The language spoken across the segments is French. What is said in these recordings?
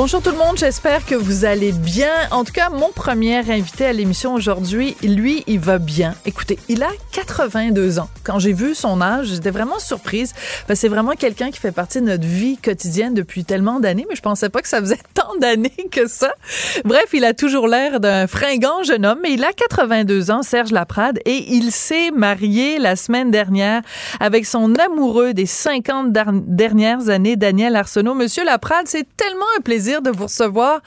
Bonjour tout le monde, j'espère que vous allez bien. En tout cas, mon premier invité à l'émission aujourd'hui, lui, il va bien. Écoutez, il a 82 ans. Quand j'ai vu son âge, j'étais vraiment surprise. c'est vraiment quelqu'un qui fait partie de notre vie quotidienne depuis tellement d'années, mais je pensais pas que ça faisait tant d'années que ça. Bref, il a toujours l'air d'un fringant jeune homme, mais il a 82 ans, Serge Laprade, et il s'est marié la semaine dernière avec son amoureux des 50 dernières années, Daniel Arsenault. Monsieur Laprade, c'est tellement un plaisir de vous recevoir.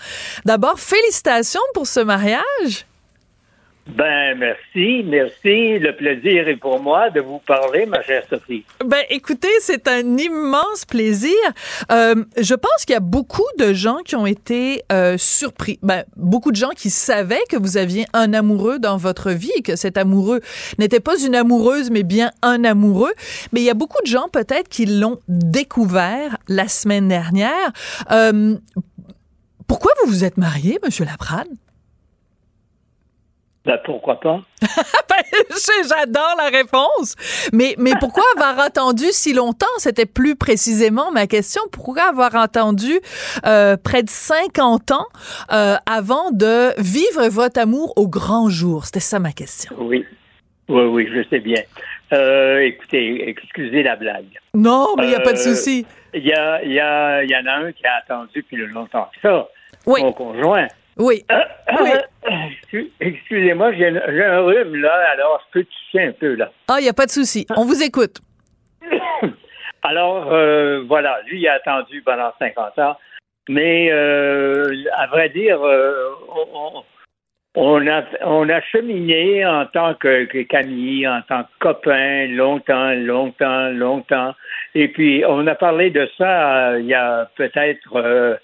D'abord, félicitations pour ce mariage. Ben, merci, merci. Le plaisir est pour moi de vous parler, ma chère Sophie. Ben, écoutez, c'est un immense plaisir. Euh, je pense qu'il y a beaucoup de gens qui ont été euh, surpris. Ben, beaucoup de gens qui savaient que vous aviez un amoureux dans votre vie et que cet amoureux n'était pas une amoureuse, mais bien un amoureux. Mais il y a beaucoup de gens peut-être qui l'ont découvert la semaine dernière. Euh, pourquoi vous vous êtes marié, Monsieur Laprade? Ben, pourquoi pas? Ben, j'adore la réponse. Mais, mais pourquoi avoir attendu si longtemps? C'était plus précisément ma question. Pourquoi avoir attendu euh, près de 50 ans euh, avant de vivre votre amour au grand jour? C'était ça ma question. Oui. Oui, oui, je sais bien. Euh, écoutez, excusez la blague. Non, mais il n'y a pas de souci. Il y, a, y, a, y en a un qui a attendu depuis longtemps que ça. Oui. Mon conjoint. Oui. Euh, euh, excusez-moi, j'ai un rhume là, alors je peux toucher un peu là. Ah, il n'y a pas de souci. On vous écoute. alors, euh, voilà, lui, il a attendu pendant 50 ans. Mais à vrai dire, on, a, on a cheminé en tant que, que Camille, en tant que copain, longtemps, longtemps, longtemps. Et puis, on a parlé de ça il y a peut-être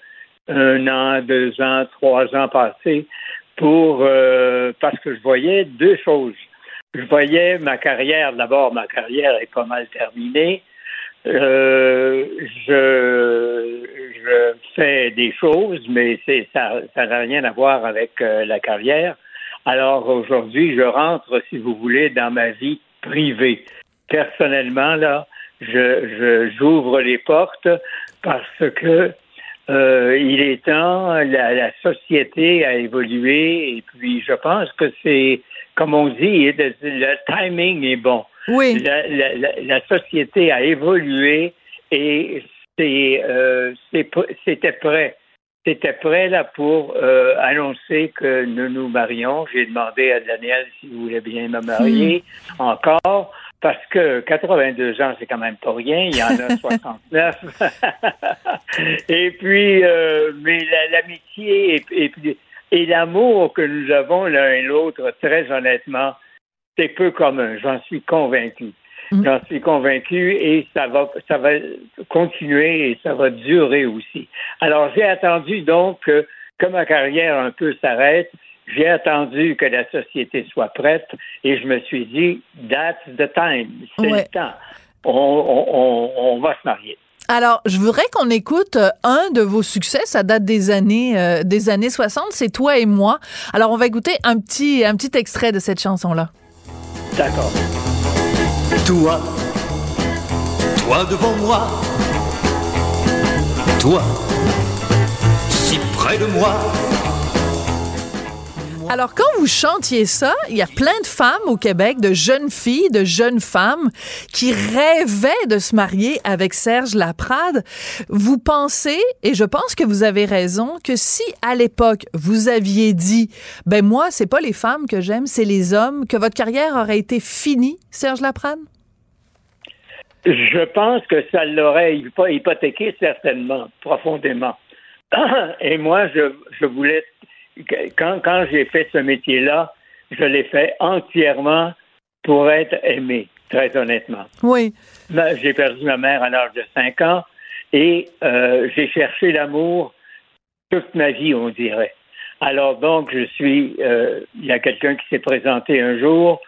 un an, deux ans, trois ans passés pour euh, parce que je voyais deux choses. Je voyais ma carrière, d'abord ma carrière est pas mal terminée. Euh, je, fais des choses, mais ça n'a rien à voir avec euh, la carrière. Alors aujourd'hui, je rentre, si vous voulez, dans ma vie privée. Personnellement, là, je j'ouvre les portes parce que euh, il est temps, la, société a évolué et puis je pense que c'est, comme on dit, le, timing est bon. Oui. La, société a évolué et c'est, euh, c'était prêt. C'était prêt là pour euh, annoncer que nous nous marions. J'ai demandé à Daniel s'il voulait bien me marier hmm. encore parce que 82 ans, c'est quand même pas rien. Il y en a 69. et puis, euh, mais l'amitié et, et, l'amour que nous avons l'un et l'autre, très honnêtement, c'est peu commun. J'en suis convaincu. Mm. J'en suis convaincu et ça va, ça va continuer et ça va durer aussi. Alors, j'ai attendu donc que, que ma carrière un peu s'arrête j'ai attendu que la société soit prête et je me suis dit, that's the time, c'est le temps. On, va se marier. Alors, je voudrais qu'on écoute euh, un de vos succès. Ça date des années euh, des années 60. C'est toi et moi. Alors, on va écouter un petit un petit extrait de cette chanson là. D'accord. Toi, toi devant moi, toi, si près de moi alors, quand vous chantiez ça, il y a plein de femmes au Québec, de jeunes filles, de jeunes femmes qui rêvaient de se marier avec Serge Laprade. Vous pensez, et je pense que vous avez raison, que si à l'époque vous aviez dit, ben moi, c'est pas les femmes que j'aime, c'est les hommes, que votre carrière aurait été finie, Serge Laprade? Je pense que ça l'aurait hypothéqué certainement, profondément. Et moi, je, je voulais quand, quand j'ai fait ce métier-là, je l'ai fait entièrement pour être aimé, très honnêtement. Oui. J'ai perdu ma mère à l'âge de 5 ans et euh, j'ai cherché l'amour toute ma vie, on dirait. Alors donc, je suis, euh, il y a quelqu'un qui s'est présenté un jour,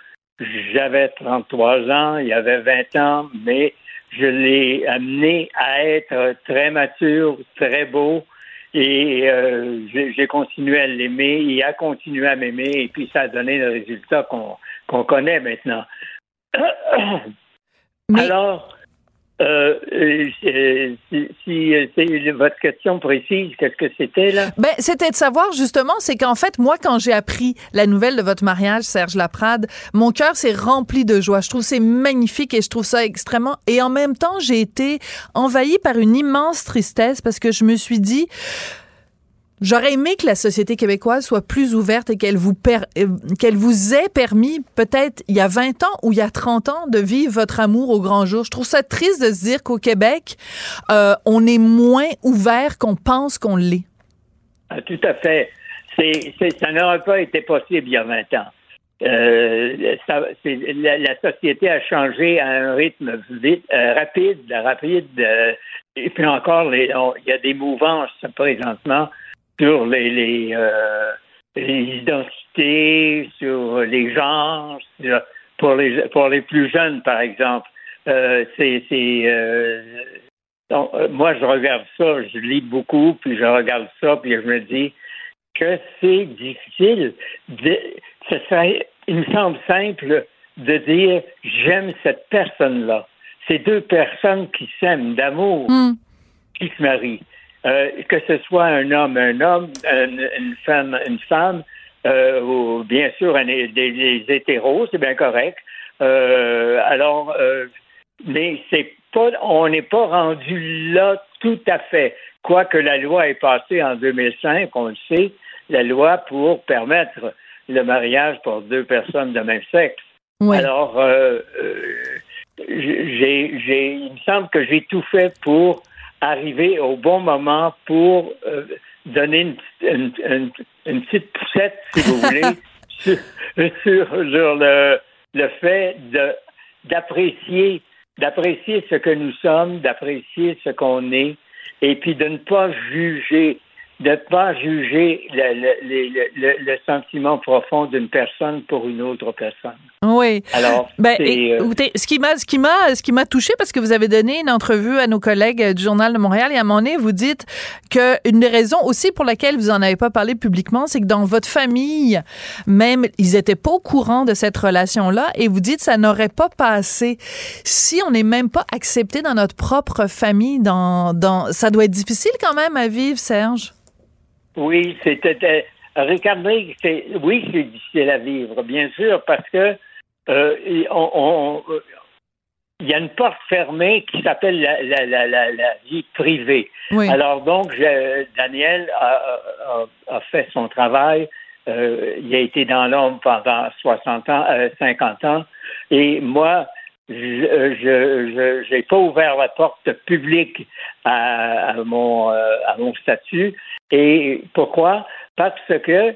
j'avais 33 ans, il y avait 20 ans, mais je l'ai amené à être très mature, très beau, et euh, j'ai continué à l'aimer, il a continué à m'aimer, et puis ça a donné le résultat qu'on connaît maintenant. Alors, euh, si, si votre question précise, qu'est-ce que c'était là? Ben, c'était de savoir justement, c'est qu'en fait, moi, quand j'ai appris la nouvelle de votre mariage, Serge Laprade, mon cœur s'est rempli de joie. Je trouve c'est magnifique et je trouve ça extrêmement. Et en même temps, j'ai été envahie par une immense tristesse parce que je me suis dit, J'aurais aimé que la société québécoise soit plus ouverte et qu'elle vous, euh, qu'elle vous ait permis, peut-être il y a 20 ans ou il y a 30 ans, de vivre votre amour au grand jour. Je trouve ça triste de se dire qu'au Québec, euh, on est moins ouvert qu'on pense qu'on l'est. Ah, tout à fait. Ça n'aurait pas été possible il y a 20 ans. Euh, la, société a changé à un rythme vite, rapide, rapide. et puis encore, il y a des mouvances présentement sur les, les, euh, les, identités, sur les genres, pour les pour les plus jeunes, par exemple. Euh, c'est euh, moi je regarde ça, je lis beaucoup, puis je regarde ça, puis je me dis que c'est difficile. De, ce serait, il me semble simple de dire j'aime cette personne-là. C'est deux personnes qui s'aiment d'amour, hmm. qui se marient. Euh, que ce soit un homme, un homme, une, femme, une femme, euh, ou bien sûr des, hétéros, c'est bien correct. Euh, alors, mais c'est pas, on n'est pas rendu là tout à fait. Quoique la loi est passée en 2005, on le sait, la loi pour permettre le mariage pour deux personnes de même sexe. Alors, j'ai, j'ai, il me semble que j'ai tout fait pour arriver au bon moment pour euh, donner une, une, une, petite poussette, si vous voulez, sur, sur, le, le fait de d'apprécier d'apprécier ce que nous sommes, d'apprécier ce qu'on est, et puis de ne pas juger de ne pas juger le, sentiment profond d'une personne pour une autre personne. Oui. Alors, ben, euh, écoutez, ce qui m'a, ce qui m'a, ce qui m'a touché parce que vous avez donné une entrevue à nos collègues du journal de Montréal et à moment donné, vous dites que une des raisons aussi pour laquelle vous en avez pas parlé publiquement, c'est que dans votre famille, même ils étaient pas au courant de cette relation-là et vous dites ça n'aurait pas passé si on n'est même pas accepté dans notre propre famille. Dans, dans, ça doit être difficile quand même à vivre, Serge. Oui, c'était. Regardez, c'est, oui, c'est difficile à vivre, bien sûr, parce que euh, on, il y a une porte fermée qui s'appelle la, la, la, la, vie privée. Alors donc, Daniel a, a, fait son travail. Euh, il a été dans l'ombre pendant 60 ans, euh, 50 ans. Et moi, je n'ai pas ouvert la porte publique à, à mon, à mon statut. Et pourquoi? Parce que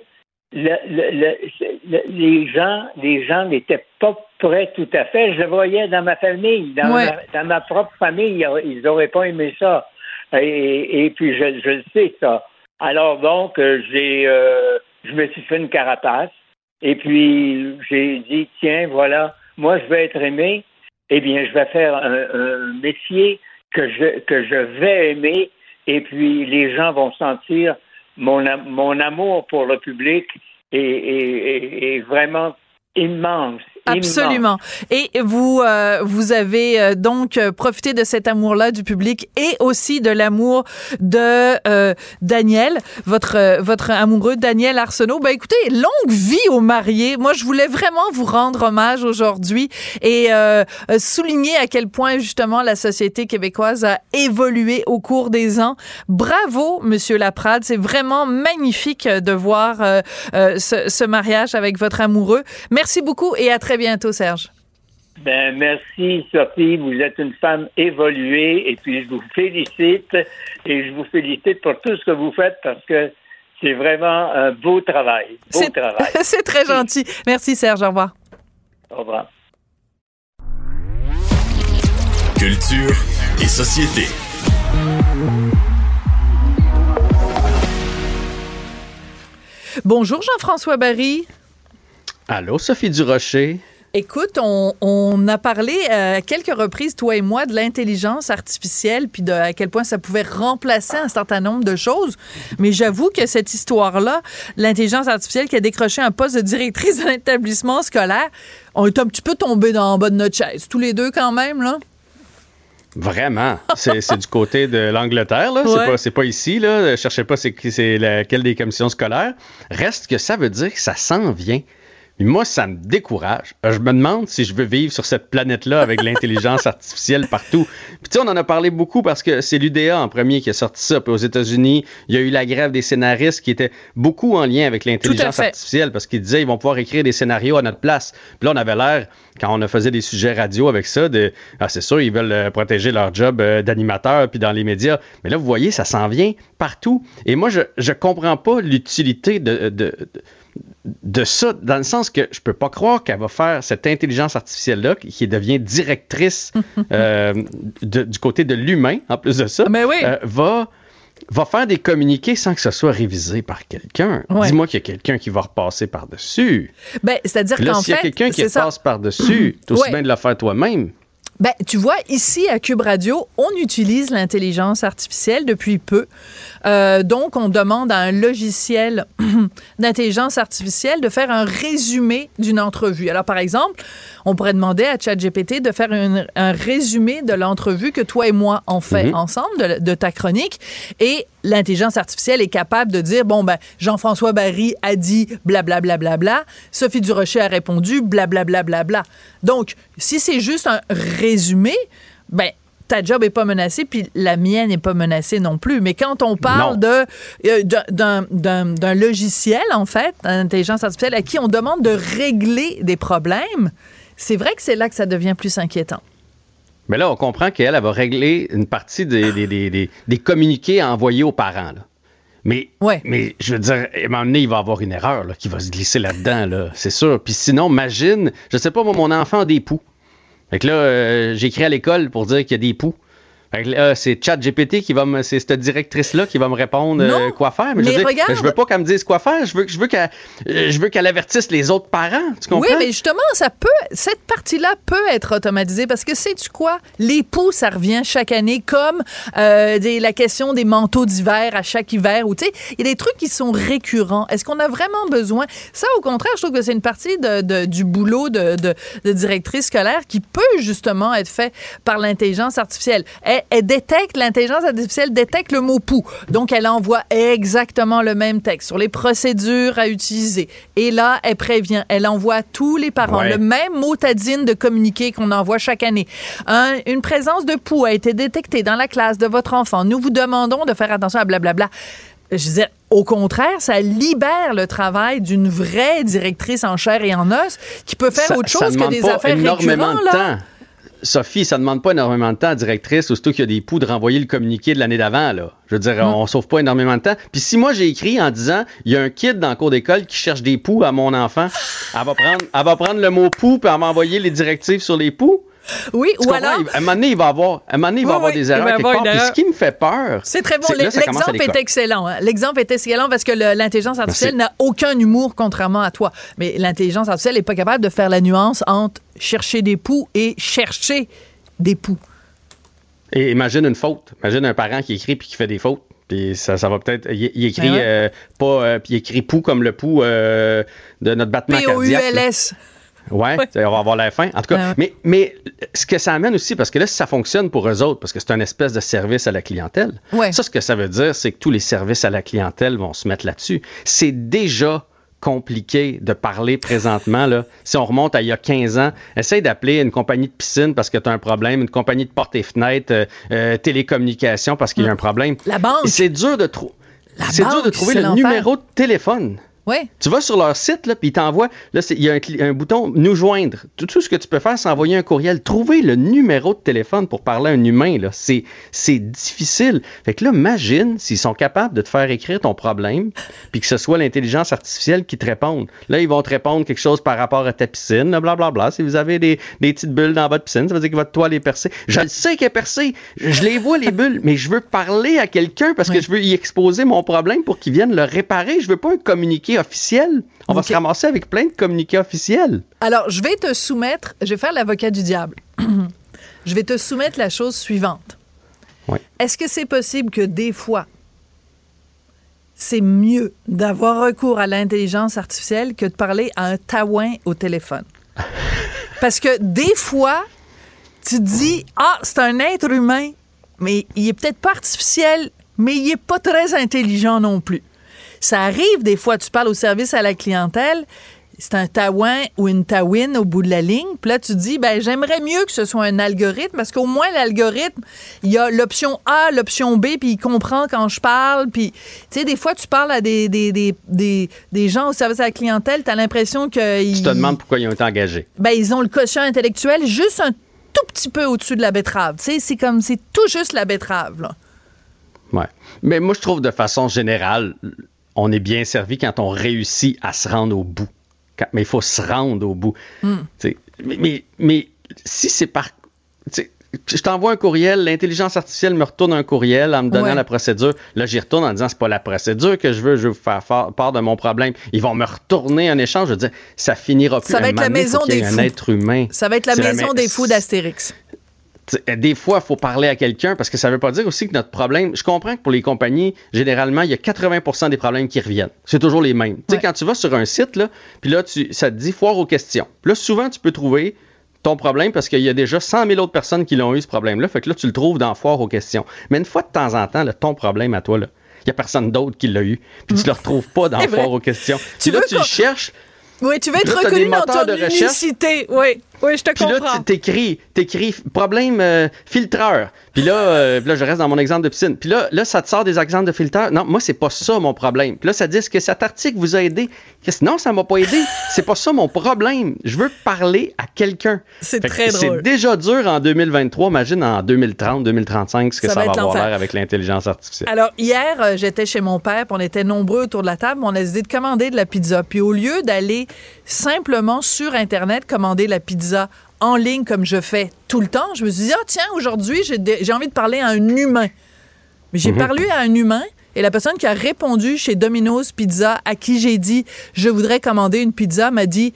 les gens, les gens n'étaient pas prêts tout à fait. Je le voyais dans ma famille, dans, ma, propre famille, ils n'auraient pas aimé ça. Et, puis je, le sais ça. Alors donc j'ai, euh, je me suis fait une carapace. Et puis j'ai dit tiens voilà, moi je vais être aimé. Eh bien je vais faire un, métier que je que je vais aimer et puis les gens vont sentir mon, mon amour pour le public est, est vraiment immense. Absolument. Et vous euh, vous avez euh, donc euh, profité de cet amour-là du public et aussi de l'amour de Daniel, votre votre amoureux Daniel Arsenault. Ben écoutez, longue vie aux mariés. Moi, je voulais vraiment vous rendre hommage aujourd'hui et souligner à quel point justement la société québécoise a évolué au cours des ans. Bravo, Monsieur Laprade. C'est vraiment magnifique de voir ce, ce mariage avec votre amoureux. Merci beaucoup et à très très bientôt, Serge. Ben, merci, Sophie. Vous êtes une femme évoluée et puis je vous félicite et je vous félicite pour tout ce que vous faites parce que c'est vraiment un beau travail. Beau travail. c'est très gentil. Merci, Serge. Au revoir. Au revoir. Culture et société. Bonjour Jean-François Barry. Allô, Sophie Durocher. Écoute, on, a parlé euh, à quelques reprises, toi et moi, de l'intelligence artificielle, puis de à quel point ça pouvait remplacer un certain nombre de choses. Mais j'avoue que cette histoire-là, l'intelligence artificielle qui a décroché un poste de directrice d'un établissement scolaire, on est un petit peu tombé dans le bas de notre chaise, tous les deux quand même, là. Vraiment. C'est du côté de l'Angleterre, là. C'est pas, ici, là. Cherchez pas c'est laquelle des commissions scolaires. Reste que ça veut dire que ça s'en vient moi, ça me décourage. Euh, je me demande si je veux vivre sur cette planète-là avec l'intelligence artificielle partout. Puis tu sais, on en a parlé beaucoup parce que c'est l'UDA en premier qui a sorti ça. Puis aux États-Unis, il y a eu la grève des scénaristes qui était beaucoup en lien avec l'intelligence artificielle parce qu'ils disaient ils vont pouvoir écrire des scénarios à notre place. Puis là, on avait l'air, quand on faisait des sujets radio avec ça, de ah, c'est sûr, ils veulent euh, protéger leur job euh, d'animateur puis dans les médias. Mais là, vous voyez, ça s'en vient partout. Et moi, je je comprends pas l'utilité de, de de ça, dans le sens que je peux pas croire qu'elle va faire cette intelligence artificielle-là, qui devient directrice euh, du côté de l'humain, en plus de ça, Mais oui. Euh, va, va faire des communiqués sans que ce soit révisé par quelqu'un. Dis-moi qu'il y a quelqu'un qui va repasser par-dessus. Ben, c'est-à-dire qu'en fait... S'il y a quelqu'un qui passe par-dessus, tu aussi bien de le faire toi-même. Ben, tu vois, ici à Cube Radio, on utilise l'intelligence artificielle depuis peu. Euh, donc, on demande à un logiciel d'intelligence artificielle de faire un résumé d'une entrevue. Alors, par exemple, on pourrait demander à ChatGPT de faire un résumé de l'entrevue que toi et moi on fait mhm. ensemble, de, de, ta chronique. Et l'intelligence artificielle est capable de dire, bon, ben, Jean-François Barry a dit blablabla, bla, bla, bla, Sophie Durocher a répondu blablabla. Bla, bla, Donc, si c'est juste un résumé, ben, ta job est pas menacée, puis la mienne n'est pas menacée non plus. Mais quand on parle de euh, d'un logiciel, en fait, d'intelligence artificielle, à qui on demande de régler des problèmes, c'est vrai que c'est là que ça devient plus inquiétant. Mais là, on comprend qu'elle va régler une partie des, des, des, communiqués envoyés aux parents. Mais, mais je veux dire, à un moment donné, il va y avoir une erreur qui va se glisser là-dedans, là, c'est sûr. Puis sinon, imagine, je sais pas, moi, mon enfant a des poux. Fait que là, euh, j'écris à l'école pour dire qu'il y a des poux c'est ChatGPT qui va me, c'est cette directrice-là qui va me répondre euh, quoi faire. Mais, je, veux pas qu'elle me dise quoi faire. Je veux, je veux qu'elle, euh, je veux qu'elle avertisse les autres parents. Tu comprends? Oui, mais justement, ça peut, cette partie-là peut être automatisée parce que sais-tu quoi? Les poux, ça revient chaque année comme euh, la question des manteaux d'hiver à chaque hiver ou tu sais, il y a des trucs qui sont récurrents. Est-ce qu'on a vraiment besoin? Ça, au contraire, je trouve que c'est une partie de, du boulot de, de, directrice scolaire qui peut justement être fait par l'intelligence artificielle elle détecte, l'intelligence artificielle détecte le mot pou. Donc, elle envoie exactement le même texte sur les procédures à utiliser. Et là, elle prévient, elle envoie à tous les parents le même mot tadine de communiqué qu'on envoie chaque année. une présence de pou a été détectée dans la classe de votre enfant. Nous vous demandons de faire attention à blablabla. Je disais, au contraire, ça libère le travail d'une vraie directrice en chair et en os qui peut faire autre chose que des affaires récurrentes. Là. Sophie, ça ne demande pas énormément de temps à directrice, surtout qu'il y a des poux de renvoyer le communiqué de l'année d'avant. Là. Je veux dire, on ne sauve pas énormément de temps. Puis si moi j'ai écrit en disant il y a un kid dans le cours d'école qui cherche des poux à mon enfant, elle va prendre, elle va prendre le mot poux puis elle va m'envoyer les directives sur les poux? Oui, ou alors. À un moment donné, il va avoir, un moment donné, il va avoir des erreurs quelque part. Puis ce qui me fait peur. C'est très bon. L'exemple est excellent. Hein. L'exemple est excellent parce que l'intelligence artificielle n'a aucun humour, contrairement à toi. Mais l'intelligence artificielle n'est pas capable de faire la nuance entre chercher des poux et chercher des poux. Et imagine une faute. Imagine un parent qui écrit puis qui fait des fautes. Puis ça, ça va peut-être. Il, écrit ben euh, pas. Euh, puis il écrit pou comme le pou euh, de notre battement P-O-U-L-S. Ouais, on va avoir la fin. En tout cas, mais, mais ce que ça amène aussi, parce que là, si ça fonctionne pour eux autres, parce que c'est un espèce de service à la clientèle, ça, ce que ça veut dire, c'est que tous les services à la clientèle vont se mettre là-dessus. C'est déjà compliqué de parler présentement. Là. Si on remonte à il y a 15 ans, essaye d'appeler une compagnie de piscine parce que tu as un problème, une compagnie de portes et fenêtres, euh, euh, télécommunications parce qu'il y a un problème. La banque. C'est dur de, dur de trouver le numéro de téléphone Ouais. Tu vas sur leur site, là, puis ils t'envoient. Là, il y a un, bouton Nous joindre. Tout, tout, ce que tu peux faire, c'est envoyer un courriel. Trouver le numéro de téléphone pour parler à un humain, là, c'est, c'est difficile. Fait que là, imagine s'ils sont capables de te faire écrire ton problème, puis que ce soit l'intelligence artificielle qui te réponde. Là, ils vont te répondre quelque chose par rapport à ta piscine, blablabla. Bla, bla. Si vous avez des, des, petites bulles dans votre piscine, ça veut dire que votre toile est percée. Je le sais qu'elle est percée. Je les vois, les bulles, mais je veux parler à quelqu'un parce que je veux y exposer mon problème pour qu'il vienne le réparer. Je veux pas un communiqué officiel. On va se ramasser avec plein de communiqués officiels. Alors, je vais te soumettre, je vais faire l'avocat du diable. je vais te soumettre la chose suivante. Est-ce que c'est possible que des fois, c'est mieux d'avoir recours à l'intelligence artificielle que de parler à un taouin au téléphone? Parce que des fois, tu dis, ah, c'est un être humain, mais il est peut-être pas artificiel, mais il est pas très intelligent non plus. Ça arrive des fois, tu parles au service à la clientèle, c'est un taouin ou une taouine au bout de la ligne. Puis là, tu dis, ben j'aimerais mieux que ce soit un algorithme parce qu'au moins, l'algorithme, il y a l'option A, l'option B, puis il comprend quand je parle. Puis, tu sais, des fois, tu parles à des, des, des, des, gens au service à la clientèle, tu as l'impression que... Tu te demandes pourquoi ils ont été engagés. Ben, ils ont le quotient intellectuel juste un tout petit peu au-dessus de la betterave. Tu sais, c'est comme, c'est tout juste la betterave, là. Ouais. Mais moi, je trouve de façon générale, on est bien servi quand on réussit à se rendre au bout. mais il faut se rendre au bout. Hmm. Mais, mais, si c'est par. Je t'envoie un courriel, l'intelligence artificielle me retourne un courriel en me donnant la procédure. Là, j'y retourne en disant c'est pas la procédure que je veux, je veux faire part de mon problème. Ils vont me retourner un échange. Je veux dire, ça finira plus. Ça va être la maison des fous. Un être humain. Ça va être la maison des fous d'Astérix des fois, il faut parler à quelqu'un parce que ça ne veut pas dire aussi que notre problème. Je comprends que pour les compagnies, généralement, il y a 80% des problèmes qui reviennent. C'est toujours les mêmes. Tu sais, quand tu vas sur un site, là, puis là, tu, ça te dit foire aux questions. là, souvent, tu peux trouver ton problème parce qu'il y a déjà 100 000 autres personnes qui l'ont eu, ce problème-là. Fait que là, tu le trouves dans foire aux questions. Mais une fois de temps en temps, ton problème à toi, il n'y a personne d'autre qui l'a eu. Puis tu ne le retrouves pas dans foire aux questions. Tu là, tu le cherches. Oui, tu veux être reconnu dans ton unicité. Oui. Oui, je te comprends. Puis là, t'écris, t'écris problème euh, filtreur. Puis là, euh, là, je reste dans mon exemple de piscine. Puis là, là, ça te sort des exemples de filtreur. Non, moi, c'est pas ça mon problème. Puis là, ça dit que cet article vous a aidé? Non, ça m'a pas aidé. c'est pas ça mon problème. Je veux parler à quelqu'un. C'est très drôle. C'est déjà dur en 2023. Imagine en 2030, 2035, ce que ça, va, avoir l'air avec l'intelligence artificielle. Alors, hier, euh, j'étais chez mon père, puis on était nombreux autour de la table. On a décidé de commander de la pizza. Puis au lieu d'aller simplement sur Internet commander la pizza en ligne comme je fais tout le temps, je me suis dit, ah tiens, aujourd'hui, j'ai envie de parler à un humain. Mais j'ai mhm. parlé à un humain et la personne qui a répondu chez Domino's Pizza, à qui j'ai dit, je voudrais commander une pizza, m'a dit,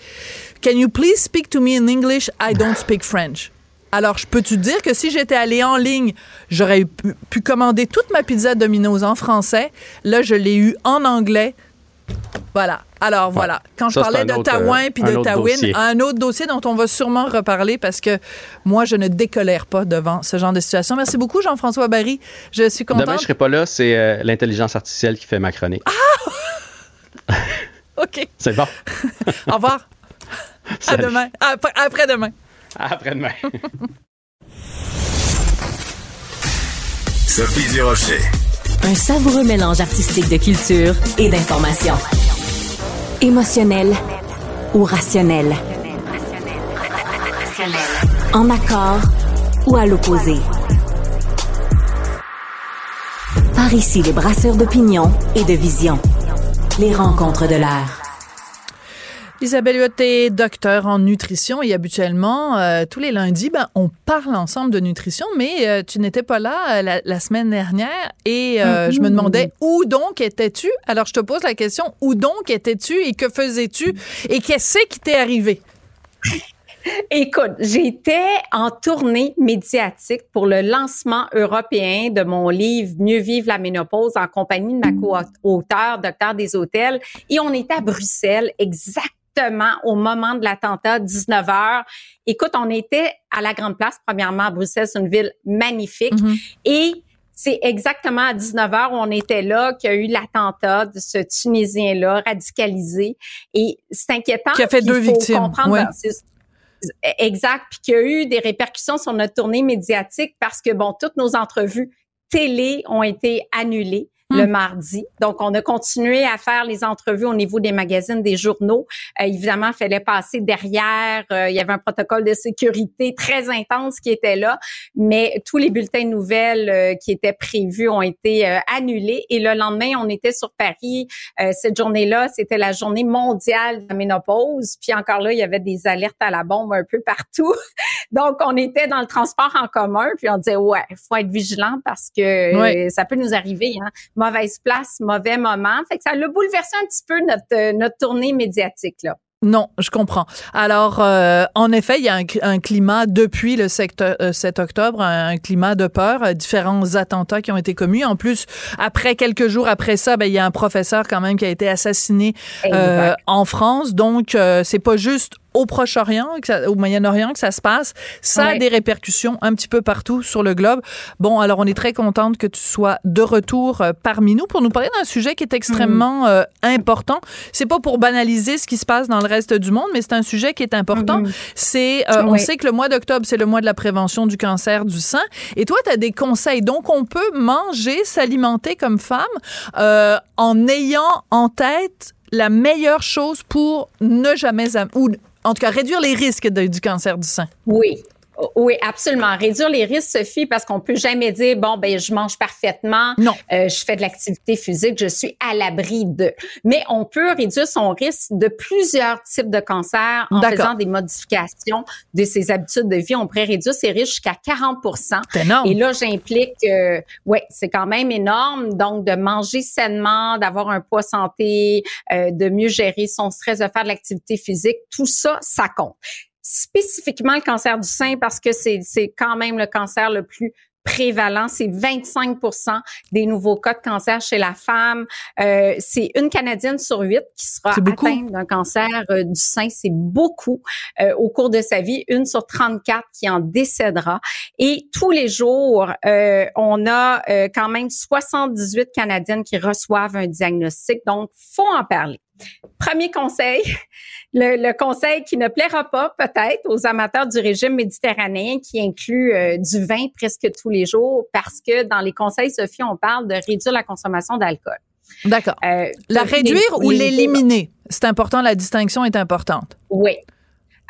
Can you please speak to me in English? I don't speak French. Alors, je peux te dire que si j'étais allé en ligne, j'aurais pu, pu, commander toute ma pizza Domino's en français? Là, je l'ai eu en anglais. Voilà. Alors voilà, quand je parlais de Taouin euh, puis de Tawin, un autre dossier dont on va sûrement reparler parce que moi je ne décolère pas devant ce genre de situation. Merci beaucoup Jean-François Barry. Je suis contente. Demain je serai pas là, c'est euh, l'intelligence artificielle qui fait ma chronique. Ah OK. C'est bon. Au revoir. À demain. Après, après demain. Après demain. Sophie Durocher. Un savoureux mélange artistique de culture et d'information. Émotionnel ou rationnel? En accord ou à l'opposé? Par ici, les brasseurs d'opinion et de vision. Les rencontres de l'air. Isabelle Huot est docteur en nutrition et habituellement, euh, tous les lundis, ben, on parle ensemble de nutrition, mais euh, tu n'étais pas là euh, la, semaine dernière et je me demandais où donc étais-tu? Alors, je te pose la question, où donc étais-tu et que faisais-tu et qu'est-ce qui t'est arrivé? Écoute, j'étais en tournée médiatique pour le lancement européen de mon livre Mieux vivre la ménopause en compagnie de ma co-auteur, docteur des hôtels, et on était à Bruxelles exactement au moment de l'attentat, 19 h Écoute, on était à la Grande Place, premièrement, à Bruxelles, c'est une ville magnifique. Mm-hmm. Et c'est exactement à 19 h où on était là qu'il y a eu l'attentat de ce Tunisien-là radicalisé. Et c'est inquiétant. Qui a fait deux victimes. Exact. Puis qu'il y a eu des répercussions sur notre tournée médiatique parce que, bon, toutes nos entrevues télé ont été annulées. Le hmm. mardi. Donc, on a continué à faire les entrevues au niveau des magazines, des journaux. Euh, évidemment, il fallait passer derrière. Euh, il y avait un protocole de sécurité très intense qui était là, mais tous les bulletins de nouvelles euh, qui étaient prévus ont été annulés. Et le lendemain, on était sur Paris. cette journée-là, c'était la journée mondiale de la ménopause. Puis encore là, il y avait des alertes à la bombe un peu partout. Donc, on était dans le transport en commun, puis on disait, ouais, faut être vigilant parce que ça peut nous arriver. Hein mauvaise place, mauvais moment. Fait que ça a bouleversé un petit peu notre, euh, notre tournée médiatique, là. Non, je comprends. Alors, euh, en effet, il y a un, climat depuis le 7 euh, octobre, un, climat de peur, différents attentats qui ont été commis. En plus, après quelques jours après ça, ben, il y a un professeur quand même qui a été assassiné en France. Donc, c'est pas juste au Proche-Orient, au Moyen-Orient que ça se passe, ça a des répercussions un petit peu partout sur le globe. Bon, alors on est très contente que tu sois de retour euh, parmi nous pour nous parler d'un sujet qui est extrêmement mm. euh, important. C'est pas pour banaliser ce qui se passe dans le reste du monde, mais c'est un sujet qui est important. Mm-hmm. C'est, euh, on sait que le mois d'octobre, c'est le mois de la prévention du cancer du sein. Et toi, tu as des conseils. Donc, on peut manger, s'alimenter comme femme en ayant en tête la meilleure chose pour ne jamais ou en tout cas, réduire les risques du cancer du sein. Oui. Oui, absolument. Réduire les risques, Sophie, parce qu'on peut jamais dire bon ben je mange parfaitement, non, euh, je fais de l'activité physique, je suis à l'abri de. Mais on peut réduire son risque de plusieurs types de cancers en faisant des modifications de ses habitudes de vie. On pourrait réduire ses risques jusqu'à 40 C'est énorme. Et là, j'implique, euh, ouais, c'est quand même énorme. Donc de manger sainement, d'avoir un poids santé, euh, de mieux gérer son stress, de faire de l'activité physique, tout ça, ça compte spécifiquement le cancer du sein parce que c'est quand même le cancer le plus prévalent. C'est 25% des nouveaux cas de cancer chez la femme. Euh, c'est une Canadienne sur huit qui sera atteinte d'un cancer euh, du sein. C'est beaucoup euh, au cours de sa vie. Une sur 34 qui en décédera. Et tous les jours, on a quand même 78 Canadiennes qui reçoivent un diagnostic. Donc, faut en parler. Premier conseil, le, conseil qui ne plaira pas peut-être aux amateurs du régime méditerranéen qui inclut euh, du vin presque tous les jours parce que dans les conseils, Sophie, on parle de réduire la consommation d'alcool. D'accord. Euh, la réduire ou l'éliminer? C'est important, la distinction est importante. Oui.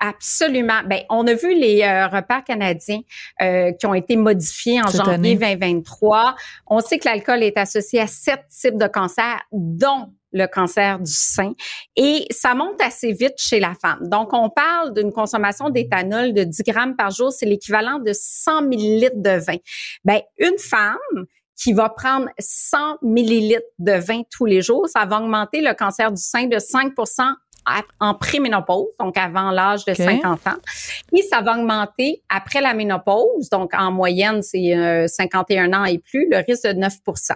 Absolument. Ben, on a vu les euh, repas canadiens qui ont été modifiés en janvier 2023. On sait que l'alcool est associé à sept types de cancers, dont le cancer du sein. Et ça monte assez vite chez la femme. Donc, on parle d'une consommation d'éthanol de 10 grammes par jour. C'est l'équivalent de 100 millilitres de vin. Ben, une femme qui va prendre 100 millilitres de vin tous les jours, ça va augmenter le cancer du sein de 5% en préménopause, donc avant l'âge de 50 ans. Et ça va augmenter après la ménopause, donc en moyenne, c'est 51 euh, ans et plus, le risque de 9%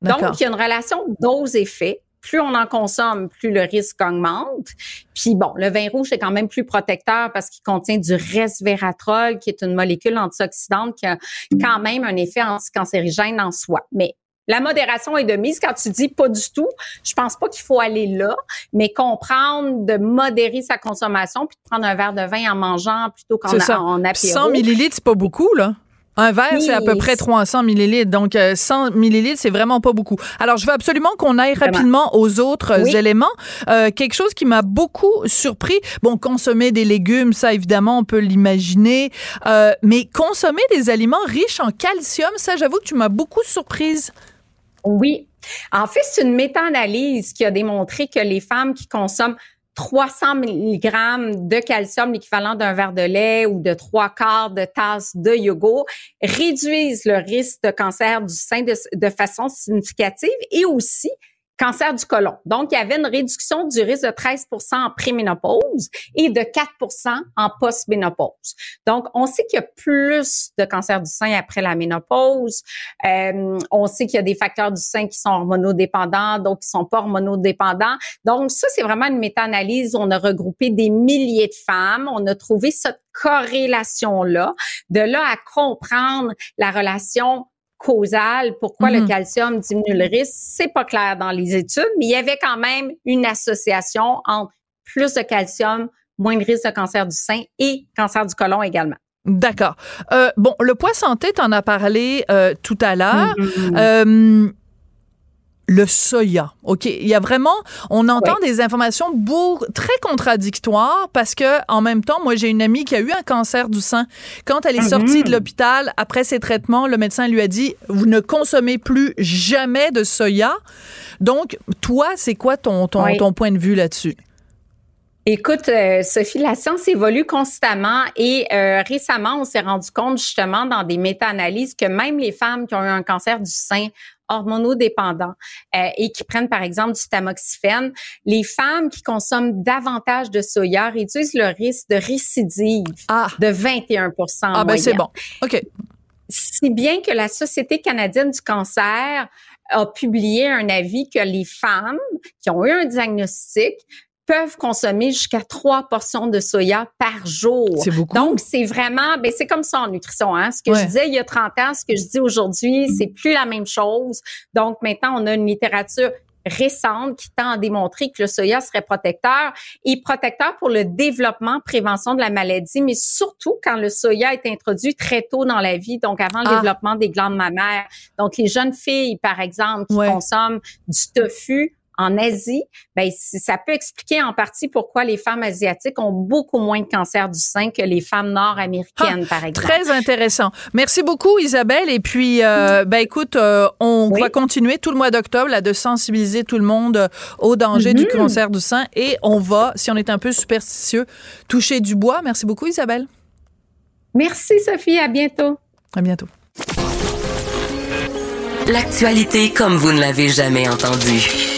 donc, il y a une relation dose-effet plus on en consomme, plus le risque augmente. Puis bon, le vin rouge est quand même plus protecteur parce qu'il contient du resveratrol, qui est une molécule antioxydante qui a quand même un effet anticancérigène en soi. Mais la modération est de mise. Quand tu dis pas du tout, je pense pas qu'il faut aller là, mais comprendre de modérer sa consommation puis de prendre un verre de vin en mangeant plutôt qu'en en apéro. 100 millilitres, c'est pas beaucoup, là. Un verre, c'est à peu près 300 millilitres. Donc, 100 euh, millilitres, c'est vraiment pas beaucoup. Alors, je veux absolument qu'on aille rapidement aux autres éléments. Euh, quelque chose qui m'a beaucoup surpris. Bon, consommer des légumes, ça, évidemment, on peut l'imaginer. Euh, mais consommer des aliments riches en calcium, ça, j'avoue que tu m'as beaucoup surprise. Oui. En fait, c'est une méta-analyse qui a démontré que les femmes qui consomment 300 mg de calcium, l'équivalent d'un verre de lait ou de trois quarts de tasse de yogourt, réduisent le risque de cancer du sein de, de façon significative et aussi cancer du côlon. Donc, il y avait une réduction du risque de 13% en préménopause et de 4% en postménopause. Donc, on sait qu'il y a plus de cancer du sein après la ménopause. Euh, on sait qu'il y a des facteurs du sein qui sont hormonodépendants, d'autres qui sont pas hormonodépendants. Donc, ça, c'est vraiment une méta-analyse. On a regroupé des milliers de femmes. On a trouvé cette corrélation-là. De là à comprendre la relation causale, pourquoi le mhm. calcium diminue le risque, c'est pas clair dans les études, mais il y avait quand même une association entre plus de calcium, moins de risque de cancer du sein et cancer du côlon également. D'accord. Euh, bon, le poids santé, tu en as parlé euh, tout à l'heure. Mhm. Euh, le soya. OK, il y a vraiment on entend des informations très contradictoires parce que en même temps, moi j'ai une amie qui a eu un cancer du sein. Quand elle est mhm. sortie de l'hôpital après ses traitements, le médecin lui a dit vous ne consommez plus jamais de soya. Donc toi, c'est quoi ton ton, ton point de vue là-dessus? Écoute, euh, Sophie, la science évolue constamment et euh, récemment, on s'est rendu compte justement dans des méta-analyses que même les femmes qui ont eu un cancer du sein hormonodépendant euh, et qui prennent par exemple du tamoxifène, les femmes qui consomment davantage de soya réduisent le risque de récidive ah. de 21 Ah ben c'est bon. OK. Si bien que la Société canadienne du cancer a publié un avis que les femmes qui ont eu un diagnostic peuvent consommer jusqu'à trois portions de soya par jour. C'est beaucoup. Donc, c'est vraiment, ben, c'est comme ça en nutrition, hein. Ce que je disais il y a 30 ans, ce que je dis aujourd'hui, c'est plus la même chose. Donc, maintenant, on a une littérature récente qui tend à démontrer que le soya serait protecteur et protecteur pour le développement, prévention de la maladie, mais surtout quand le soya est introduit très tôt dans la vie, donc avant le ah. développement des glandes mammaires. Donc les jeunes filles, par exemple, qui consomment du tofu, en Asie, ben, ça peut expliquer en partie pourquoi les femmes asiatiques ont beaucoup moins de cancer du sein que les femmes nord-américaines, ah, par exemple. Très intéressant. Merci beaucoup, Isabelle. Et puis, euh, ben, écoute, euh, on va continuer tout le mois d'octobre là, de sensibiliser tout le monde euh, au danger du mhm. cancer du sein et on va, si on est un peu superstitieux, toucher du bois. Merci beaucoup, Isabelle. Merci, Sophie. À bientôt. À bientôt. L'actualité comme vous ne l'avez jamais entendue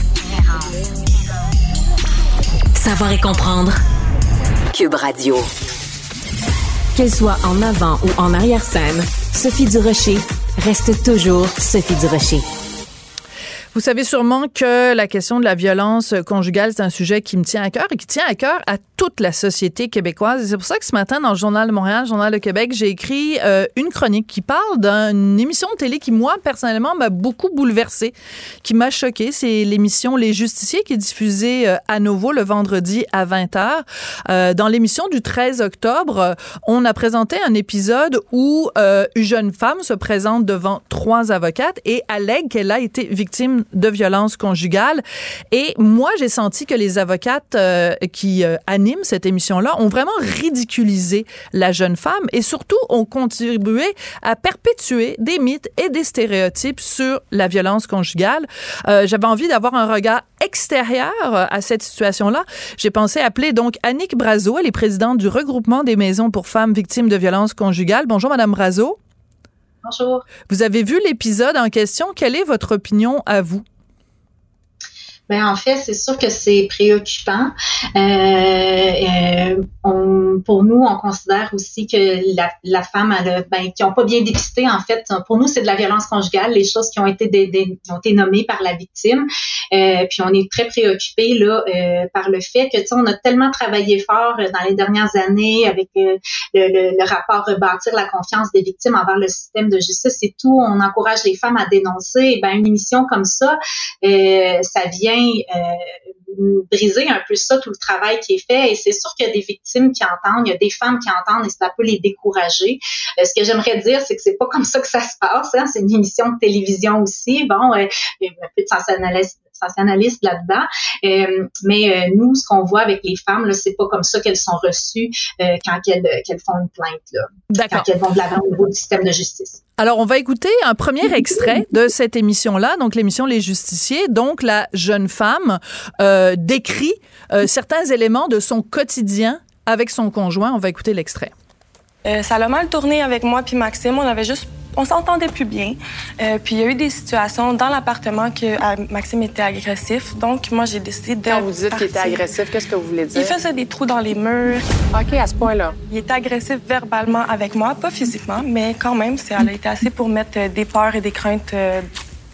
Savoir et comprendre. Cube Radio. Qu'elle soit en avant ou en arrière-scène, Sophie Durocher reste toujours Sophie Durocher. Vous savez sûrement que la question de la violence conjugale, c'est un sujet qui me tient à cœur et qui tient à cœur à toute la société québécoise. C'est pour ça que ce matin, dans le Journal de Montréal, le Journal de Québec, j'ai écrit euh, une chronique qui parle d'une émission de télé qui, moi, personnellement, m'a beaucoup bouleversée, qui m'a choquée. C'est l'émission Les Justiciers qui est diffusée euh, à nouveau le vendredi à 20h. Euh, dans l'émission du 13 octobre, on a présenté un épisode où une jeune femme se présente devant trois avocates et allègue qu'elle a été victime de violence conjugale. Et moi, j'ai senti que les avocates euh, qui euh, animent cette émission-là ont vraiment ridiculisé la jeune femme et surtout ont contribué à perpétuer des mythes et des stéréotypes sur la violence conjugale. Euh, j'avais envie d'avoir un regard extérieur à cette situation-là. J'ai pensé appeler donc Annick Brazo, elle est présidente du regroupement des maisons pour femmes victimes de violence conjugale. Bonjour, Madame Brazo. Bonjour. Vous avez vu l'épisode en question? Quelle est votre opinion à vous? Ben, en fait, c'est sûr que c'est préoccupant. Euh, euh, pour nous, on considère aussi que la, la femme, elle ben, qui n'ont pas bien dépisté, en fait, pour nous, c'est de la violence conjugale, les choses qui ont été, ont été nommées par la victime. Euh, puis on est très préoccupé là par le fait que, tu sais, on a tellement travaillé fort dans les dernières années avec le, le, le, rapport rebâtir la confiance des victimes envers le système de justice et tout. On encourage les femmes à dénoncer. Et ben une émission comme ça, ça vient euh, briser un peu ça, tout le travail qui est fait. Et c'est sûr qu'il y a des victimes qui entendent, il y a des femmes qui entendent et ça peut les décourager. Euh, ce que j'aimerais dire, c'est que c'est pas comme ça que ça se passe. Hein. C'est une émission de télévision aussi. Bon, euh, un peu de sensationnaliste là-dedans. Euh, mais euh, nous, ce qu'on voit avec les femmes, là, c'est pas comme ça qu'elles sont reçues euh, quand elles, qu'elles font une plainte, là. Quand elles vont de l'avant au niveau du système de justice. Alors, on va écouter un premier extrait de cette émission-là, donc l'émission Les Justiciers. Donc, la jeune femme décrit certains éléments de son quotidien avec son conjoint. On va écouter l'extrait. ça a mal tourné avec moi puis Maxime. On avait juste on s'entendait plus bien. Euh, puis il y a eu des situations dans l'appartement que euh, Maxime était agressif. Donc moi j'ai décidé de. Quand vous dites qu'il était agressif, qu'est-ce que vous voulez dire? Il faisait des trous dans les murs. OK, à ce point-là. Il était agressif verbalement avec moi, pas physiquement, mais quand même, ça a été assez pour mettre euh, des peurs et des craintes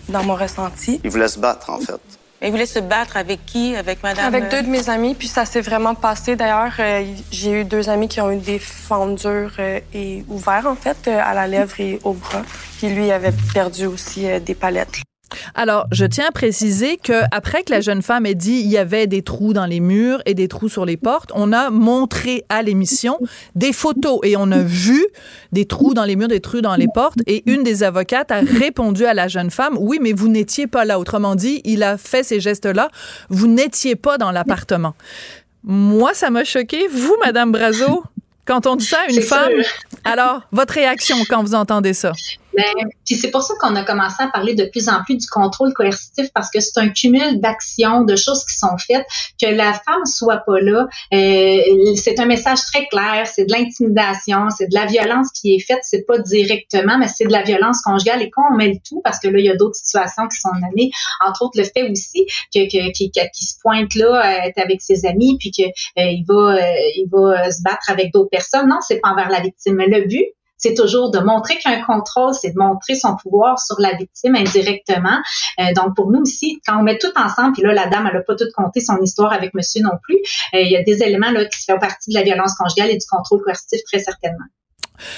dans mon ressenti. Il voulait se battre, en fait. Il voulait se battre avec qui? Avec madame? Avec deux de mes amis, puis ça s'est vraiment passé. D'ailleurs, euh, j'ai eu deux amis qui ont eu des fendures euh, et ouvertes, en fait, euh, à la lèvre et au bras. Puis lui avait perdu aussi des palettes. Alors, je tiens à préciser que après que la jeune femme ait dit il y avait des trous dans les murs et des trous sur les portes, on a montré à l'émission des photos et on a vu des trous dans les murs, des trous dans les portes et une des avocates a répondu à la jeune femme oui, mais vous n'étiez pas là. Autrement dit, il a fait ces gestes-là, vous n'étiez pas dans l'appartement. Moi, ça m'a choqué. Vous, Madame Brazo, quand on dit ça à une femme, alors votre réaction quand vous entendez ça? Ben, puis c'est pour ça qu'on a commencé à parler de plus en plus du contrôle coercitif parce que c'est un cumul d'actions, de choses qui sont faites. Que la femme soit pas là, euh, c'est un message très clair. C'est de l'intimidation, c'est de la violence qui est faite. C'est pas directement, mais c'est de la violence conjugale. Et quand on met le tout, parce que là il y a d'autres situations qui sont nommées, entre autres le fait aussi que, que qui, se pointe là, euh, avec ses amis, puis que euh, va euh, il va se battre avec d'autres personnes. Non, c'est pas envers la victime. Le but, c'est toujours de montrer qu'un contrôle, c'est de montrer son pouvoir sur la victime indirectement. Euh, donc pour nous aussi, quand on met tout ensemble, puis là la dame, elle a pas tout compté son histoire avec monsieur non plus, euh, il y a des éléments là qui font partie de la violence conjugale et du contrôle coercitif très certainement.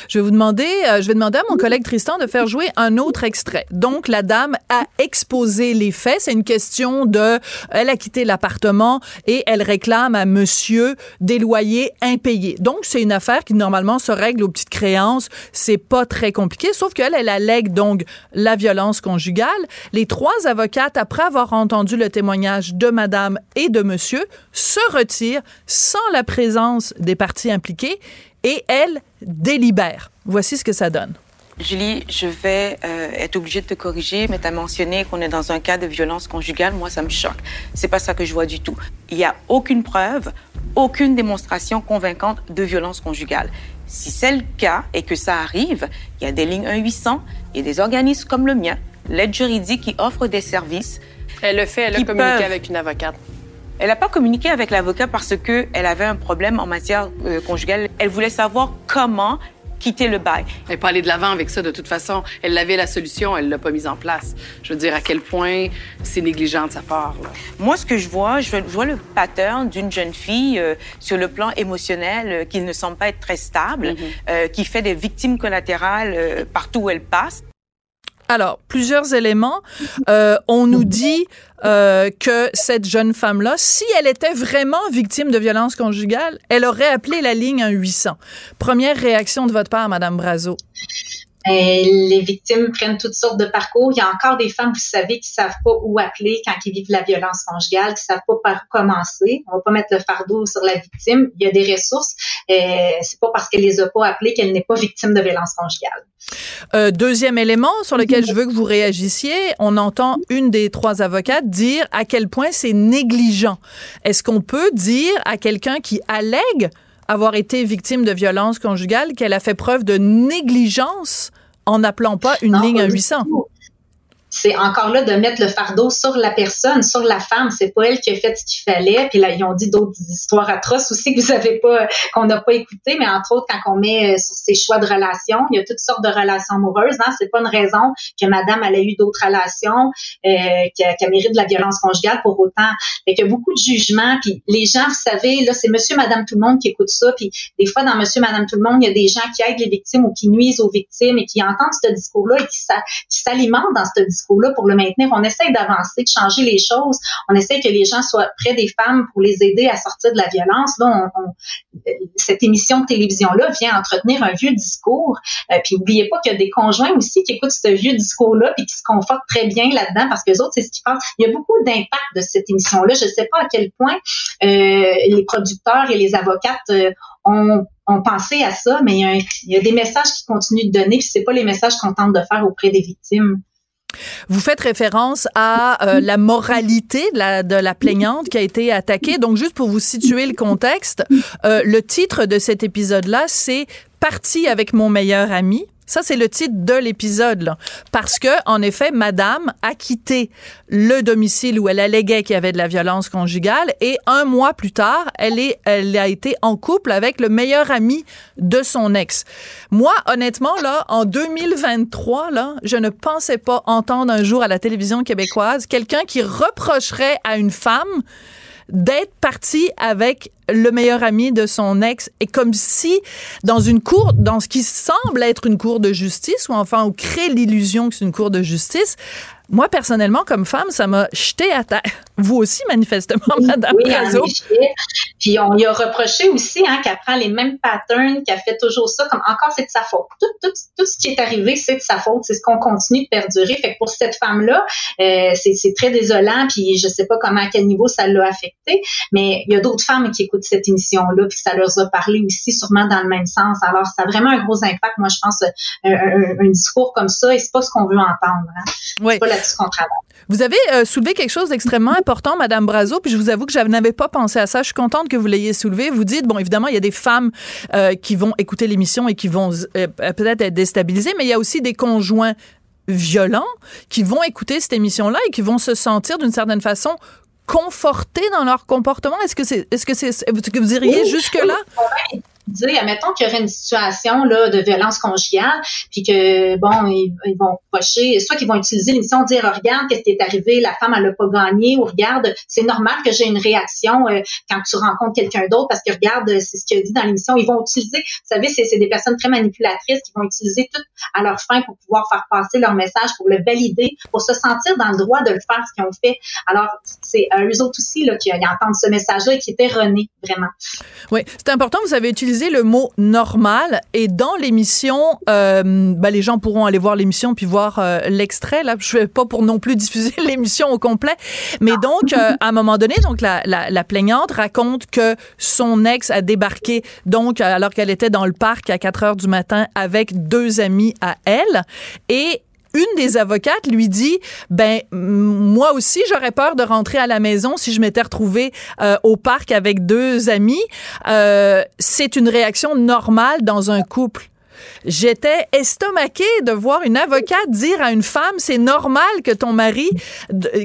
Je vais vous demander, euh, demander à mon collègue Tristan de faire jouer un autre extrait. Donc, la dame a exposé les faits. C'est une question de, elle a quitté l'appartement et elle réclame à monsieur des loyers impayés. Donc, c'est une affaire qui normalement se règle aux petites créances. C'est pas très compliqué, sauf qu'elle, elle allègue donc la violence conjugale. Les trois avocates, après avoir entendu le témoignage de madame et de monsieur, se retirent sans la présence des parties impliquées et elle délibère. Voici ce que ça donne. Julie, je vais euh, être obligée de te corriger, mais tu as mentionné qu'on est dans un cas de violence conjugale. Moi, ça me choque. C'est pas ça que je vois du tout. Il n'y a aucune preuve, aucune démonstration convaincante de violence conjugale. Si c'est le cas et que ça arrive, il y a des lignes 1-800, il y a des organismes comme le mien, l'aide juridique qui offre des services. Elle le fait, elle a communiqué avec une avocate. Elle n'a pas communiqué avec l'avocat parce qu'elle avait un problème en matière euh, conjugale. Elle voulait savoir comment quitter le bail. Elle n'est pas allée de l'avant avec ça de toute façon. Elle avait la solution, elle l'a pas mise en place. Je veux dire à quel point c'est négligent de sa part. Moi, ce que je vois, je vois le pattern d'une jeune fille euh, sur le plan émotionnel euh, qui ne semble pas être très stable, mm-hmm. qui fait des victimes collatérales partout où elle passe. Alors, plusieurs éléments. on nous dit euh, que cette jeune femme-là, si elle était vraiment victime de violence conjugale, elle aurait appelé la ligne 800. Première réaction de votre part, Madame Brazo. Euh, les victimes prennent toutes sortes de parcours. Il y a encore des femmes, vous savez, qui savent pas où appeler quand ils vivent la violence conjugale, qui savent pas par où commencer. On va pas mettre le fardeau sur la victime. Il y a des ressources. Euh, c'est pas parce qu'elle les a pas appelées qu'elle n'est pas victime de violence conjugale. Euh, deuxième élément sur lequel je veux que vous réagissiez, on entend une des trois avocates dire à quel point c'est négligent. Est-ce qu'on peut dire à quelqu'un qui allègue avoir été victime de violence conjugale qu'elle a fait preuve de négligence en n'appelant pas une ligne à 800? C'est encore là de mettre le fardeau sur la personne, sur la femme. C'est pas elle qui a fait ce qu'il fallait. Puis là, ils ont dit d'autres histoires atroces aussi que vous avez pas, qu'on n'a pas écouté. Mais entre autres, quand on met euh, sur ses choix de relations, il y a toutes sortes de relations amoureuses. Hein? C'est pas une raison que Madame elle a eu d'autres relations, euh, qu'elle mérite de la violence conjugale pour autant. Fait qu'il y a beaucoup de jugements. Puis les gens, vous savez, là, c'est Monsieur, Madame, tout le monde qui écoute ça. Puis des fois, dans Monsieur, Madame, tout le monde, il y a des gens qui aident les victimes ou qui nuisent aux victimes et qui entendent ce discours-là et qui s'alimentent dans ce discours là pour le maintenir. On essaie d'avancer, de changer les choses. On essaie que les gens soient près des femmes pour les aider à sortir de la violence. Là, cette émission de télévision-là vient entretenir un vieux discours. Euh, puis n'oubliez pas qu'il y a des conjoints aussi qui écoutent ce vieux discours-là puis qui se confortent très bien là-dedans parce que les autres, c'est ce qu'ils pensent. Il y a beaucoup d'impact de cette émission-là. Je ne sais pas à quel point euh, les producteurs et les avocates euh, ont, ont, pensé à ça, mais il y, a il y, a des messages qui continuent de donner, puis c'est pas les messages qu'on tente de faire auprès des victimes. Vous faites référence à euh, la moralité de la, plaignante qui a été attaquée. Donc, juste pour vous situer le contexte, euh, le titre de cet épisode-là, c'est Parti avec mon meilleur ami. Ça, c'est le titre de l'épisode, Parce que, en effet, madame a quitté le domicile où elle alléguait qu'il y avait de la violence conjugale et un mois plus tard, elle, est, elle a été en couple avec le meilleur ami de son ex. Moi, honnêtement, là, en 2023, là, je ne pensais pas entendre un jour à la télévision québécoise quelqu'un qui reprocherait à une femme d'être partie avec le meilleur ami de son ex. Et comme si dans une cour, dans ce qui semble être une cour de justice ou enfin on crée l'illusion que c'est une cour de justice, moi, personnellement, comme femme, ça m'a jeté à terre. Vous aussi, manifestement, Madame oui, Puis on lui a reproché aussi hein, qu'elle prend les mêmes patterns, qu'elle fait toujours ça, comme encore c'est de sa faute. Tout, tout, tout ce qui est arrivé, c'est de sa faute. C'est ce qu'on continue de perdurer. Fait que pour cette femme-là, euh, c'est très désolant. Puis je sais pas comment, à quel niveau ça l'a affecté, mais il y a d'autres femmes qui écoutent cette émission-là, puis ça leur a parlé aussi, sûrement dans le même sens. Alors, ça a vraiment un gros impact. Moi, je pense un, un, discours comme ça, et c'est pas ce qu'on veut entendre. Hein. Oui. Vous avez euh, soulevé quelque chose d'extrêmement important, Madame Brazo, puis je vous avoue que je n'avais pas pensé à ça. Je suis contente que vous l'ayez soulevé. Vous dites, bon, évidemment, il y a des femmes euh, qui vont écouter l'émission et qui vont euh, peut-être être déstabilisées, mais il y a aussi des conjoints violents qui vont écouter cette émission-là et qui vont se sentir d'une certaine façon confortés dans leur comportement. Est-ce que c'est, est-ce que c'est, que vous iriez jusque là? Dire, admettons qu'il y aurait une situation là, de violence conjugale, puis que, bon, ils, vont pocher, soit qu'ils vont utiliser l'émission, dire, regarde, qu'est-ce qui est arrivé, la femme, elle n'a pas gagné, ou regarde, c'est normal que j'ai une réaction euh, quand tu rencontres quelqu'un d'autre, parce que regarde, c'est ce qu'il a dit dans l'émission, ils vont utiliser, vous savez, c'est des personnes très manipulatrices qui vont utiliser tout à leur fin pour pouvoir faire passer leur message, pour le valider, pour se sentir dans le droit de le faire, ce qu'ils ont fait. Alors, c'est euh, eux autres aussi là, qui, qui entendent ce message-là et qui est erroné, vraiment. Oui, c'est important, vous avez utilisé le mot normal. Et dans l'émission, euh, ben, les gens pourront aller voir l'émission puis voir euh, l'extrait. Là, je vais pas pour non plus diffuser l'émission au complet, mais donc euh, à un moment donné, donc la, la, la, plaignante raconte que son ex a débarqué donc alors qu'elle était dans le parc à 4 heures du matin avec deux amis à elle. Et une des avocates lui dit ben moi aussi j'aurais peur de rentrer à la maison si je m'étais retrouvée euh, au parc avec deux amis euh, c'est une réaction normale dans un couple J'étais estomaquée de voir une avocate dire à une femme, c'est normal que ton mari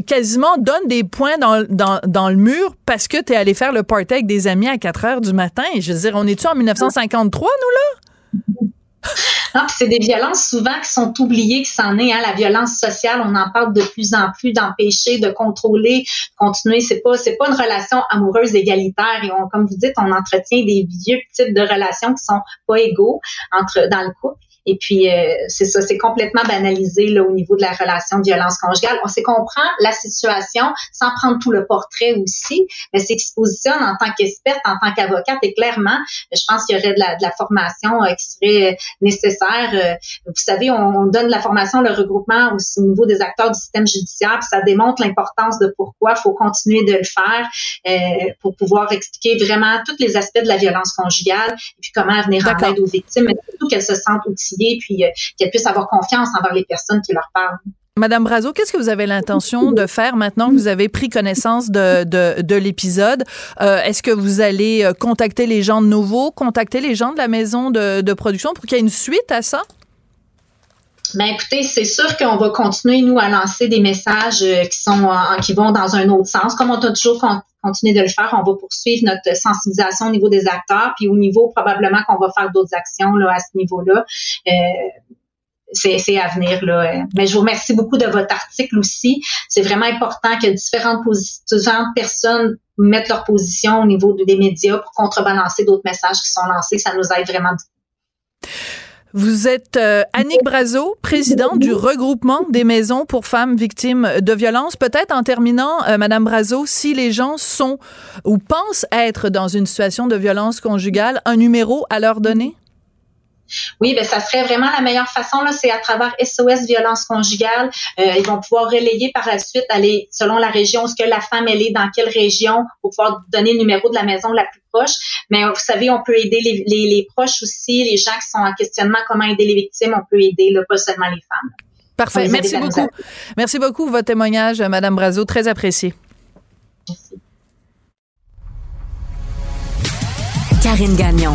quasiment donne des points dans, le mur parce que tu es allé faire le party avec des amis à 4 heures du matin. Je veux dire, on est-tu en 1953, nous, là? c'est des violences souvent qui sont oubliées, qui s'en est. Hein, la violence sociale, on en parle de plus en plus, d'empêcher, de contrôler, continuer. C'est pas, c'est pas une relation amoureuse égalitaire. Et comme vous dites, on entretient des vieux types de relations qui sont pas égaux entre dans le couple. Et puis, euh, c'est ça, c'est complètement banalisé là, au niveau de la relation de violence conjugale. On sait comprend la situation sans prendre tout le portrait aussi, mais c'est qui se positionne en tant qu'experte, en tant qu'avocate. Et clairement, je pense qu'il y aurait de la, de la formation euh, qui serait euh, nécessaire. vous savez, on, donne de la formation, le regroupement au, niveau des acteurs du système judiciaire, puis ça démontre l'importance de pourquoi il faut continuer de le faire euh, pour pouvoir expliquer vraiment tous les aspects de la violence conjugale et puis comment venir en aide aux victimes, mais surtout qu'elles se sentent outillées puis euh, qu'elles puissent avoir confiance envers les personnes qui leur parlent. Madame Brazo, qu'est-ce que vous avez l'intention de faire maintenant que vous avez pris connaissance de, de, l'épisode? Euh, est-ce que vous allez euh, contacter les gens de nouveau, contacter les gens de la maison de, de production pour qu'il y ait une suite à ça? Ben écoutez, c'est sûr qu'on va continuer nous à lancer des messages qui sont qui vont dans un autre sens, comme on a toujours continué de le faire. On va poursuivre notre sensibilisation au niveau des acteurs, puis au niveau probablement qu'on va faire d'autres actions là à ce niveau-là. Euh, c'est à venir là. Mais je vous remercie beaucoup de votre article aussi. C'est vraiment important que différentes, différentes personnes mettent leur position au niveau des médias pour contrebalancer d'autres messages qui sont lancés. Ça nous aide vraiment. Vous êtes euh, Annick Brazo, présidente du regroupement des maisons pour femmes victimes de violences. Peut-être en terminant, euh, Madame Brazo, si les gens sont ou pensent être dans une situation de violence conjugale, un numéro à leur donner? Oui, ben ça serait vraiment la meilleure façon là, c'est à travers SOS violence conjugale. Euh, ils vont pouvoir relayer par la suite, aller selon la région, ce que la femme elle est, dans quelle région, pour pouvoir donner le numéro de la maison la plus proche. Mais vous savez, on peut aider les, les, proches aussi, les gens qui sont en questionnement, comment aider les victimes, on peut aider là, pas seulement les femmes. Parfait. Merci beaucoup. Merci beaucoup votre témoignage, Madame Brazo, très apprécié. Merci. Karine Gagnon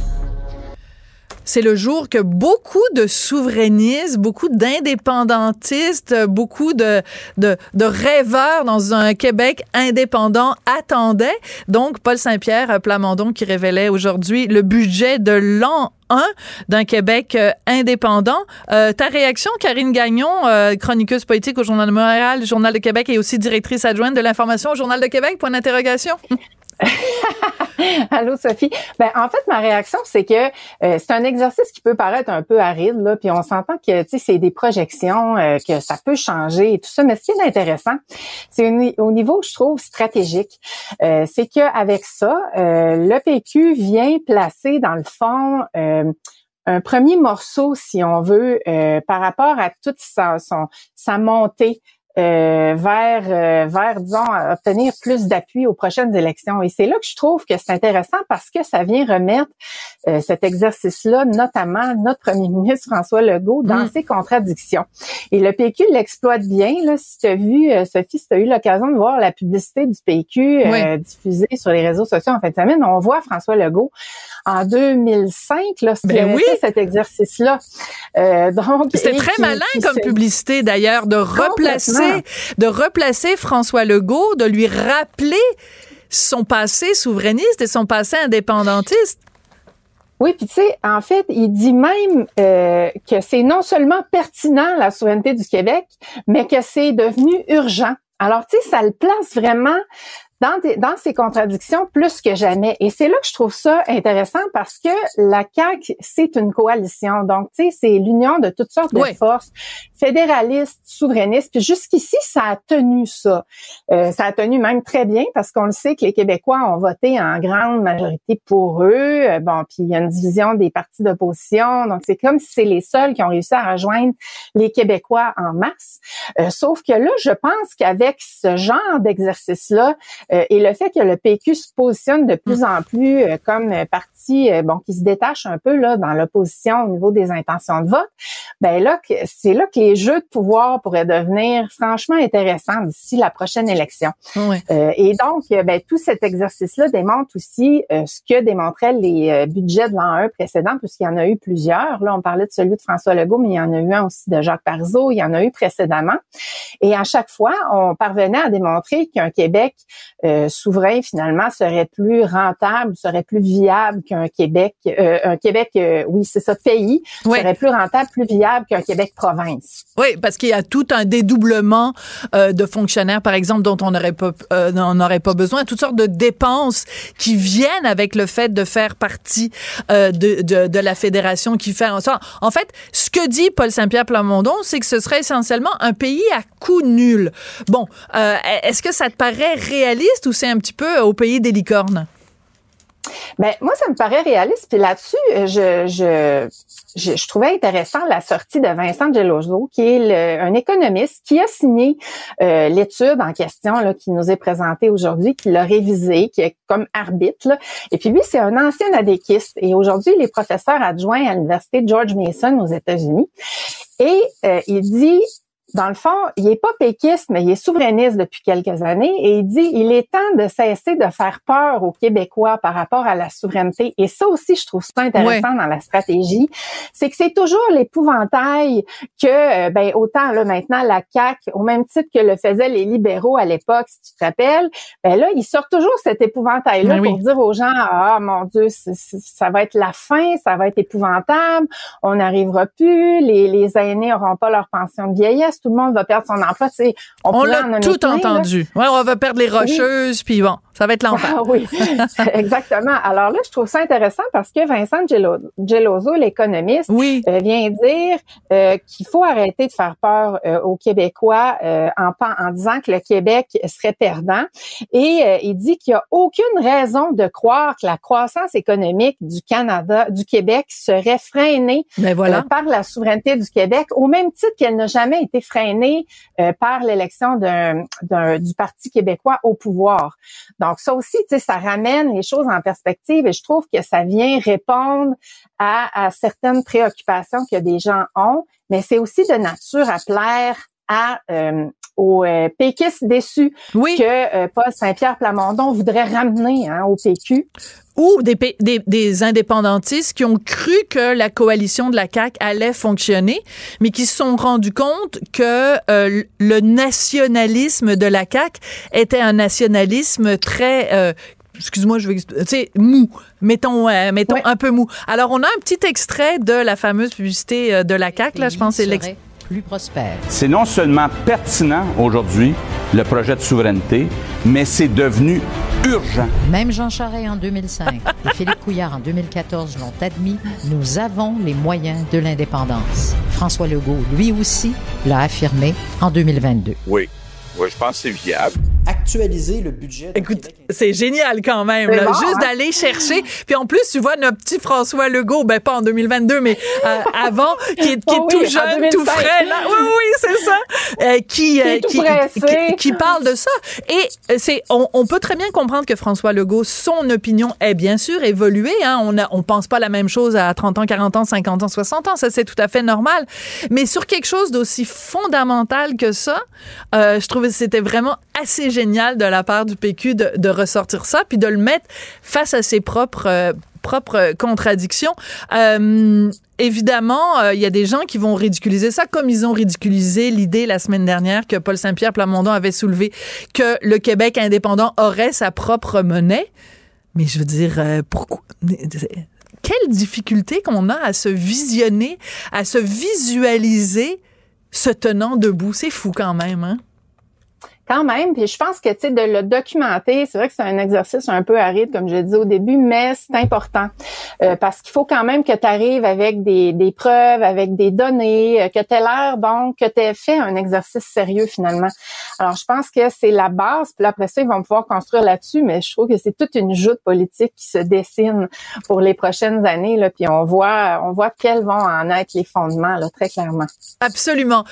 C'est le jour que beaucoup de souverainistes, beaucoup d'indépendantistes, beaucoup de, de, rêveurs dans un Québec indépendant attendaient. Donc, Paul Saint-Pierre Plamondon qui révélait aujourd'hui le budget de l'an 1 d'un Québec euh, indépendant. Euh, ta réaction, Karine Gagnon, euh, chroniqueuse politique au Journal de Montréal, Journal de Québec et aussi directrice adjointe de l'information au Journal de Québec, point d'interrogation? Allô Sophie. Ben en fait ma réaction c'est que euh, c'est un exercice qui peut paraître un peu aride là, puis on s'entend que tu sais c'est des projections euh, que ça peut changer et tout ça, mais ce qui est intéressant, c'est au niveau je trouve stratégique, euh, c'est que avec ça, le PQ vient placer dans le fond un premier morceau, si on veut, par rapport à toute sa, son, sa montée euh, vers, euh, vers, disons, obtenir plus d'appui aux prochaines élections. Et c'est là que je trouve que c'est intéressant parce que ça vient remettre euh, cet exercice-là, notamment notre premier ministre François Legault, dans mm. ses contradictions. Et le PQ l'exploite bien. Là, si tu as vu, Sophie, si tu as eu l'occasion de voir la publicité du PQ diffusée sur les réseaux sociaux en fin de semaine, on voit François Legault en 2005 lorsqu'il ben oui. cet exercice-là. donc, C'était très malin comme publicité d'ailleurs de replacer de replacer François Legault, de lui rappeler son passé souverainiste et son passé indépendantiste. Oui, puis tu sais, en fait, il dit même euh, que c'est non seulement pertinent la souveraineté du Québec, mais que c'est devenu urgent. Alors, tu sais, ça le place vraiment dans, dans ces contradictions plus que jamais. Et c'est là que je trouve ça intéressant parce que la CAQ, c'est une coalition. Donc, tu sais, c'est l'union de toutes sortes de forces, fédéralistes, souverainistes. Puis jusqu'ici, ça a tenu ça. Euh, ça a tenu même très bien parce qu'on le sait que les Québécois ont voté en grande majorité pour eux. Euh, bon, puis il y a une division des partis d'opposition. Donc, c'est comme si c'est les seuls qui ont réussi à rejoindre les Québécois en masse. Euh, sauf que là, je pense qu'avec ce genre d'exercice-là, euh, et le fait que le PQ se positionne de plus en plus euh, comme parti euh, bon qui se détache un peu là dans l'opposition au niveau des intentions de vote, ben là c'est là que les jeux de pouvoir pourraient devenir franchement intéressants d'ici la prochaine élection. et donc ben tout cet exercice là démontre aussi ce que démontraient les budgets de l'an 1 précédent puisqu'il y en a eu plusieurs. Là on parlait de celui de François Legault mais il y en a eu un aussi de Jacques Parizeau, il y en a eu précédemment. Et à chaque fois, on parvenait à démontrer qu'un Québec euh, souverain finalement serait plus rentable, serait plus viable qu'un Québec, euh, un Québec, euh, oui c'est ça, pays serait plus rentable, plus viable qu'un Québec province. Oui, parce qu'il y a tout un dédoublement de fonctionnaires, par exemple, dont on n'aurait pas, on n'aurait pas besoin, toutes sortes de dépenses qui viennent avec le fait de faire partie de, de, de, la fédération qui fait en sorte. En fait, ce que dit Paul Saint-Pierre Plamondon, c'est que ce serait essentiellement un pays à coût nul. Bon, est-ce que ça te paraît réaliste? ou c'est un petit peu au pays des licornes? Ben moi, ça me paraît réaliste. Puis là-dessus, je, je, je, trouvais intéressant la sortie de Vincent Geloso, qui est un économiste qui a signé euh, l'étude en question là, qui nous est présentée aujourd'hui, qui l'a révisée, qui est comme arbitre. Et puis lui, c'est un ancien adéquiste et aujourd'hui, il est professeur adjoint à l'université George Mason aux États-Unis. Et euh, il dit dans le fond, il est pas péquiste, mais il est souverainiste depuis quelques années et il dit il est temps de cesser de faire peur aux Québécois par rapport à la souveraineté. Et ça aussi, je trouve ça intéressant dans la stratégie, c'est que c'est toujours l'épouvantail que, euh, ben autant là maintenant la CAC, au même titre que le faisaient les libéraux à l'époque, si tu te rappelles, ben là ils sortent toujours cet épouvantail là ben pour dire aux gens ah mon Dieu ça va être la fin, ça va être épouvantable, on n'arrivera plus, les, les aînés n'auront pas leur pension de vieillesse tout le monde va perdre son emploi. on, on l'a tout entendu. Ouais, on va perdre les rocheuses, puis bon. Ça va être l'enfer. Ah, oui, exactement. Alors là, je trouve ça intéressant parce que Vincent Geloso, l'économiste, euh, vient dire euh, qu'il faut arrêter de faire peur euh, aux Québécois en, en disant que le Québec serait perdant. Et il dit qu'il n'y a aucune raison de croire que la croissance économique du Canada, du Québec serait freinée ben voilà. par la souveraineté du Québec, au même titre qu'elle n'a jamais été euh, par l'élection du Parti québécois au pouvoir. Donc ça aussi, tu sais, ça ramène les choses en perspective et je trouve que ça vient répondre à, à certaines préoccupations que des gens ont, mais c'est aussi de nature à plaire à euh, aux euh, péquistes déçus oui. que euh, Paul Saint-Pierre Plamondon voudrait ramener hein, au PQ. Ou des, des, des, indépendantistes qui ont cru que la coalition de la CAQ allait fonctionner, mais qui se sont rendus compte que euh, le nationalisme de la CAQ était un nationalisme très excuse-moi, je vais, tu sais, mou. Mettons, mettons un peu mou. Alors, on a un petit extrait de la fameuse publicité de la CAQ, là, je pense, c'est l'extrait prospère. C'est non seulement pertinent aujourd'hui, le projet de souveraineté, mais c'est devenu urgent. Même Jean Charest en 2005 et Philippe Couillard en 2014 l'ont admis, nous avons les moyens de l'indépendance. François Legault, lui aussi, l'a affirmé en 2022. Oui. Oui, je pense que c'est viable. Actualiser le budget. Écoute, c'est génial quand même, là, juste hein? d'aller chercher. Puis en plus, tu vois notre petit François Legault, ben pas en 2022, mais euh, avant, qui est, qui est tout jeune, tout frais. Là. Oui, oui, c'est ça. Euh, qui, euh, qui, qui, qui, parle de ça. Et c'est, on, on, peut très bien comprendre que François Legault, son opinion est bien sûr évoluée. Hein. On ne on pense pas la même chose à 30 ans, 40 ans, 50 ans, 60 ans. Ça, c'est tout à fait normal. Mais sur quelque chose d'aussi fondamental que ça, je trouve c'était vraiment assez génial de la part du PQ de, ressortir ça, puis de le mettre face à ses propres euh, propres contradictions. Euh, évidemment, euh, il y a des gens qui vont ridiculiser ça, comme ils ont ridiculisé l'idée la semaine dernière que Paul Saint-Pierre Plamondon avait soulevé que le Québec indépendant aurait sa propre monnaie. Mais je veux dire, pourquoi? Quelle difficulté qu'on a à se visionner, à se visualiser se tenant debout. C'est fou quand même, hein? Je pense que tu sais de le documenter, c'est vrai que c'est un exercice un peu aride comme je disais au début, mais c'est important euh, parce qu'il faut quand même que tu arrives avec des, preuves, avec des données, euh, que tu aies l'air donc que tu aies fait un exercice sérieux finalement. Alors je pense que c'est la base, puis après ça ils vont pouvoir construire là-dessus, mais je trouve que c'est toute une joute politique qui se dessine pour les prochaines années puis on voit on voit quels vont en être les fondements très clairement. Absolument.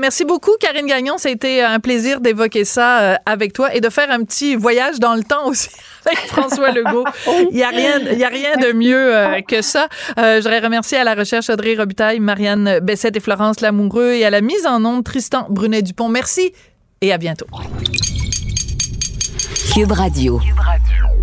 Merci beaucoup Karine Gagnon, ça a été un plaisir d'évoquer ça euh, avec toi et de faire un petit voyage dans le temps aussi avec François Legault. Il n'y a rien, il y a rien de mieux euh, que ça. Euh, J'aurais remercié à la recherche Audrey Robitaille, Marianne Bessette et Florence Lamoureux et à la mise en onde Tristan Brunet-Dupont. Merci et à bientôt. Cube Radio. Cube Radio.